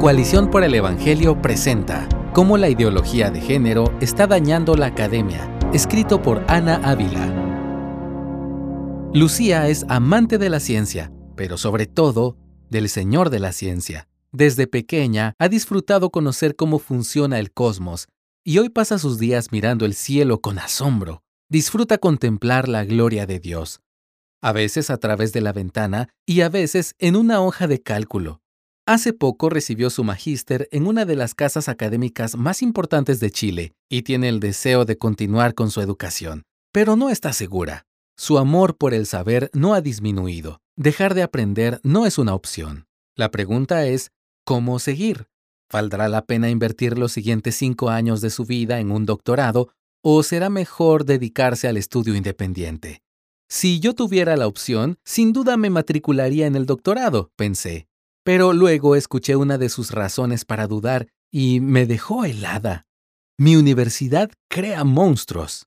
Coalición por el Evangelio presenta Cómo la ideología de género está dañando la academia, escrito por Ana Ávila. Lucía es amante de la ciencia, pero sobre todo del Señor de la ciencia. Desde pequeña ha disfrutado conocer cómo funciona el cosmos y hoy pasa sus días mirando el cielo con asombro. Disfruta contemplar la gloria de Dios, a veces a través de la ventana y a veces en una hoja de cálculo. Hace poco recibió su magíster en una de las casas académicas más importantes de Chile y tiene el deseo de continuar con su educación, pero no está segura. Su amor por el saber no ha disminuido. Dejar de aprender no es una opción. La pregunta es, ¿cómo seguir? ¿Valdrá la pena invertir los siguientes cinco años de su vida en un doctorado o será mejor dedicarse al estudio independiente? Si yo tuviera la opción, sin duda me matricularía en el doctorado, pensé. Pero luego escuché una de sus razones para dudar y me dejó helada. Mi universidad crea monstruos.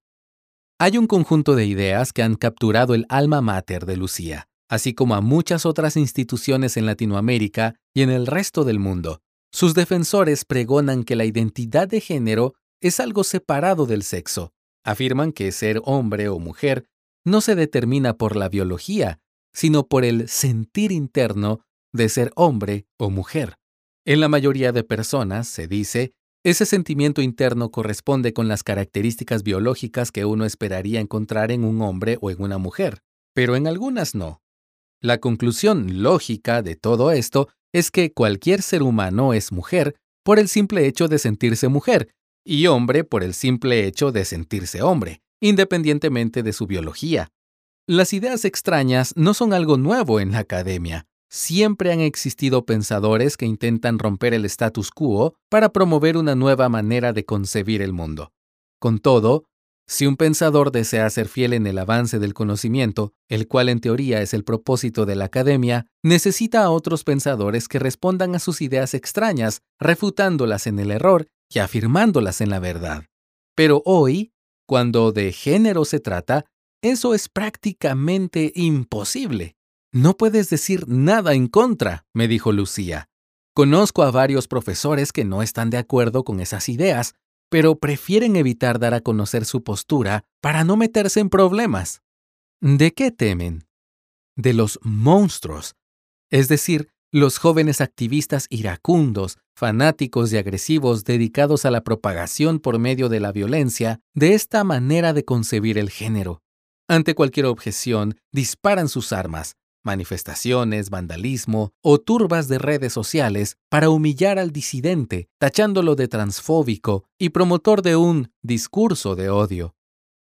Hay un conjunto de ideas que han capturado el alma mater de Lucía, así como a muchas otras instituciones en Latinoamérica y en el resto del mundo. Sus defensores pregonan que la identidad de género es algo separado del sexo. Afirman que ser hombre o mujer no se determina por la biología, sino por el sentir interno de ser hombre o mujer. En la mayoría de personas, se dice, ese sentimiento interno corresponde con las características biológicas que uno esperaría encontrar en un hombre o en una mujer, pero en algunas no. La conclusión lógica de todo esto es que cualquier ser humano es mujer por el simple hecho de sentirse mujer y hombre por el simple hecho de sentirse hombre independientemente de su biología. Las ideas extrañas no son algo nuevo en la academia. Siempre han existido pensadores que intentan romper el status quo para promover una nueva manera de concebir el mundo. Con todo, si un pensador desea ser fiel en el avance del conocimiento, el cual en teoría es el propósito de la academia, necesita a otros pensadores que respondan a sus ideas extrañas, refutándolas en el error y afirmándolas en la verdad. Pero hoy, cuando de género se trata, eso es prácticamente imposible. No puedes decir nada en contra, me dijo Lucía. Conozco a varios profesores que no están de acuerdo con esas ideas, pero prefieren evitar dar a conocer su postura para no meterse en problemas. ¿De qué temen? De los monstruos, es decir, los jóvenes activistas iracundos, fanáticos y agresivos dedicados a la propagación por medio de la violencia de esta manera de concebir el género. Ante cualquier objeción, disparan sus armas, manifestaciones, vandalismo o turbas de redes sociales para humillar al disidente, tachándolo de transfóbico y promotor de un discurso de odio.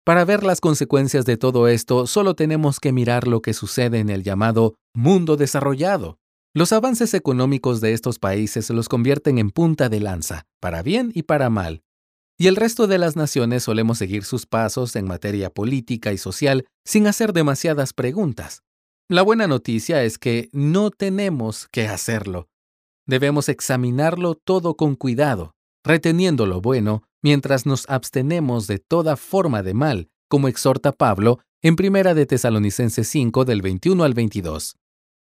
Para ver las consecuencias de todo esto, solo tenemos que mirar lo que sucede en el llamado mundo desarrollado. Los avances económicos de estos países los convierten en punta de lanza, para bien y para mal. Y el resto de las naciones solemos seguir sus pasos en materia política y social sin hacer demasiadas preguntas. La buena noticia es que no tenemos que hacerlo. Debemos examinarlo todo con cuidado, reteniendo lo bueno mientras nos abstenemos de toda forma de mal, como exhorta Pablo en Primera de Tesalonicenses 5 del 21 al 22.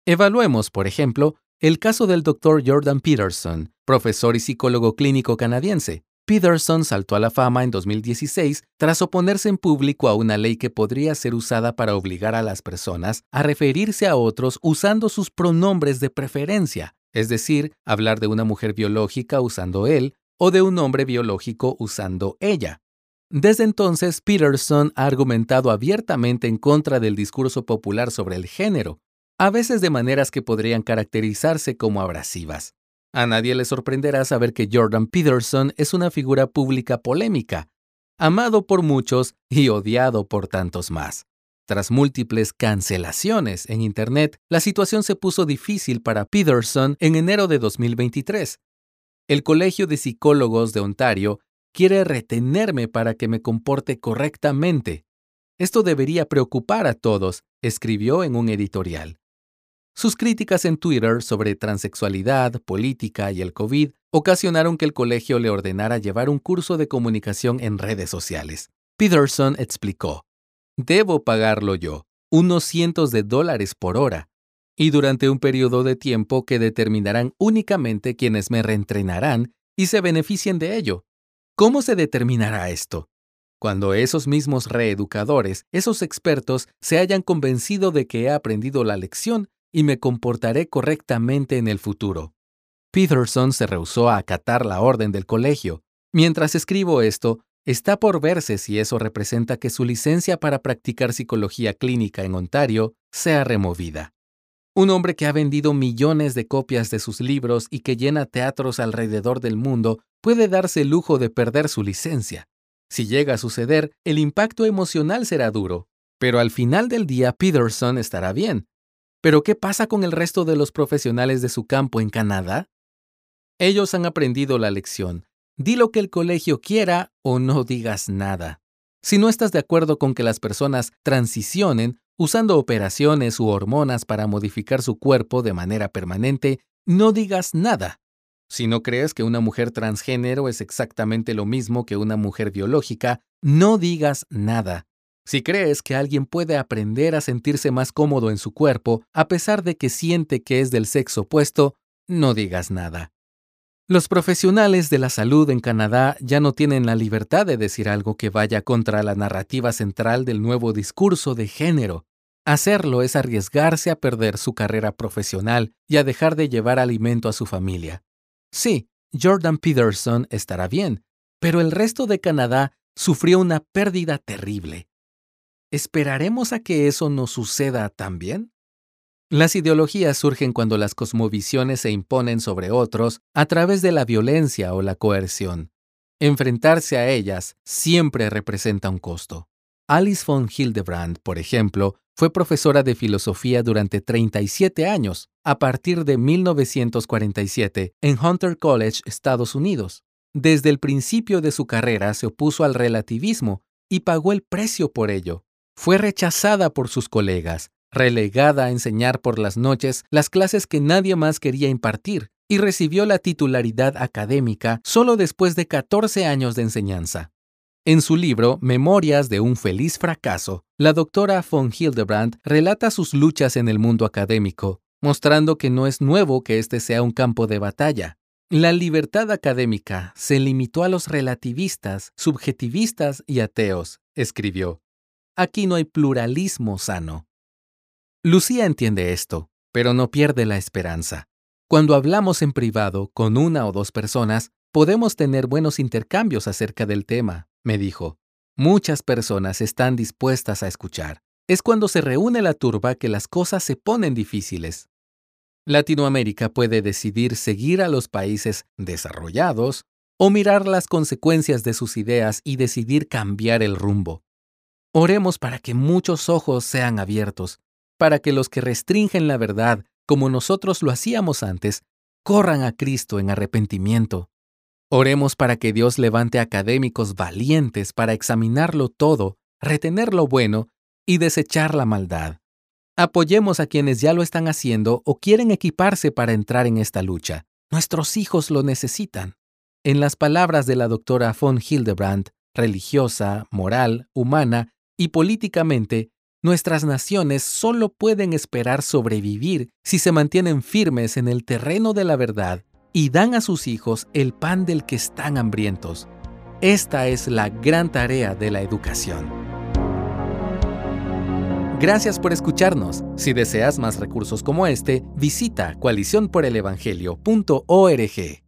Evaluemos, por ejemplo, el caso del Dr. Jordan Peterson, profesor y psicólogo clínico canadiense. Peterson saltó a la fama en 2016 tras oponerse en público a una ley que podría ser usada para obligar a las personas a referirse a otros usando sus pronombres de preferencia, es decir, hablar de una mujer biológica usando él o de un hombre biológico usando ella. Desde entonces, Peterson ha argumentado abiertamente en contra del discurso popular sobre el género, a veces de maneras que podrían caracterizarse como abrasivas. A nadie le sorprenderá saber que Jordan Peterson es una figura pública polémica, amado por muchos y odiado por tantos más. Tras múltiples cancelaciones en Internet, la situación se puso difícil para Peterson en enero de 2023. El Colegio de Psicólogos de Ontario quiere retenerme para que me comporte correctamente. Esto debería preocupar a todos, escribió en un editorial. Sus críticas en Twitter sobre transexualidad, política y el COVID ocasionaron que el colegio le ordenara llevar un curso de comunicación en redes sociales. Peterson explicó, Debo pagarlo yo, unos cientos de dólares por hora. y durante un periodo de tiempo que determinarán únicamente quienes me reentrenarán y se beneficien de ello. ¿Cómo se determinará esto? Cuando esos mismos reeducadores, esos expertos, se hayan convencido de que he aprendido la lección y me comportaré correctamente en el futuro. Peterson se rehusó a acatar la orden del colegio. Mientras escribo esto, está por verse si eso representa que su licencia para practicar psicología clínica en Ontario sea removida. Un hombre que ha vendido millones de copias de sus libros y que llena teatros alrededor del mundo puede darse el lujo de perder su licencia. Si llega a suceder, el impacto emocional será duro, pero al final del día Peterson estará bien. ¿Pero qué pasa con el resto de los profesionales de su campo en Canadá? Ellos han aprendido la lección. Di lo que el colegio quiera o no digas nada. Si no estás de acuerdo con que las personas transicionen usando operaciones u hormonas para modificar su cuerpo de manera permanente, no digas nada. Si no crees que una mujer transgénero es exactamente lo mismo que una mujer biológica, no digas nada. Si crees que alguien puede aprender a sentirse más cómodo en su cuerpo a pesar de que siente que es del sexo opuesto, no digas nada. Los profesionales de la salud en Canadá ya no tienen la libertad de decir algo que vaya contra la narrativa central del nuevo discurso de género. Hacerlo es arriesgarse a perder su carrera profesional y a dejar de llevar alimento a su familia. Sí, Jordan Peterson estará bien, pero el resto de Canadá sufrió una pérdida terrible. ¿Esperaremos a que eso no suceda también? Las ideologías surgen cuando las cosmovisiones se imponen sobre otros a través de la violencia o la coerción. Enfrentarse a ellas siempre representa un costo. Alice von Hildebrand, por ejemplo, fue profesora de filosofía durante 37 años, a partir de 1947, en Hunter College, Estados Unidos. Desde el principio de su carrera se opuso al relativismo y pagó el precio por ello. Fue rechazada por sus colegas, relegada a enseñar por las noches las clases que nadie más quería impartir, y recibió la titularidad académica solo después de 14 años de enseñanza. En su libro Memorias de un feliz fracaso, la doctora von Hildebrand relata sus luchas en el mundo académico, mostrando que no es nuevo que este sea un campo de batalla. La libertad académica se limitó a los relativistas, subjetivistas y ateos, escribió. Aquí no hay pluralismo sano. Lucía entiende esto, pero no pierde la esperanza. Cuando hablamos en privado con una o dos personas, podemos tener buenos intercambios acerca del tema, me dijo. Muchas personas están dispuestas a escuchar. Es cuando se reúne la turba que las cosas se ponen difíciles. Latinoamérica puede decidir seguir a los países desarrollados o mirar las consecuencias de sus ideas y decidir cambiar el rumbo. Oremos para que muchos ojos sean abiertos para que los que restringen la verdad, como nosotros lo hacíamos antes, corran a Cristo en arrepentimiento. Oremos para que Dios levante académicos valientes para examinarlo todo, retener lo bueno y desechar la maldad. Apoyemos a quienes ya lo están haciendo o quieren equiparse para entrar en esta lucha. Nuestros hijos lo necesitan. En las palabras de la doctora von Hildebrand, religiosa, moral, humana y políticamente, Nuestras naciones solo pueden esperar sobrevivir si se mantienen firmes en el terreno de la verdad y dan a sus hijos el pan del que están hambrientos. Esta es la gran tarea de la educación. Gracias por escucharnos. Si deseas más recursos como este, visita coaliciónporelevangelio.org.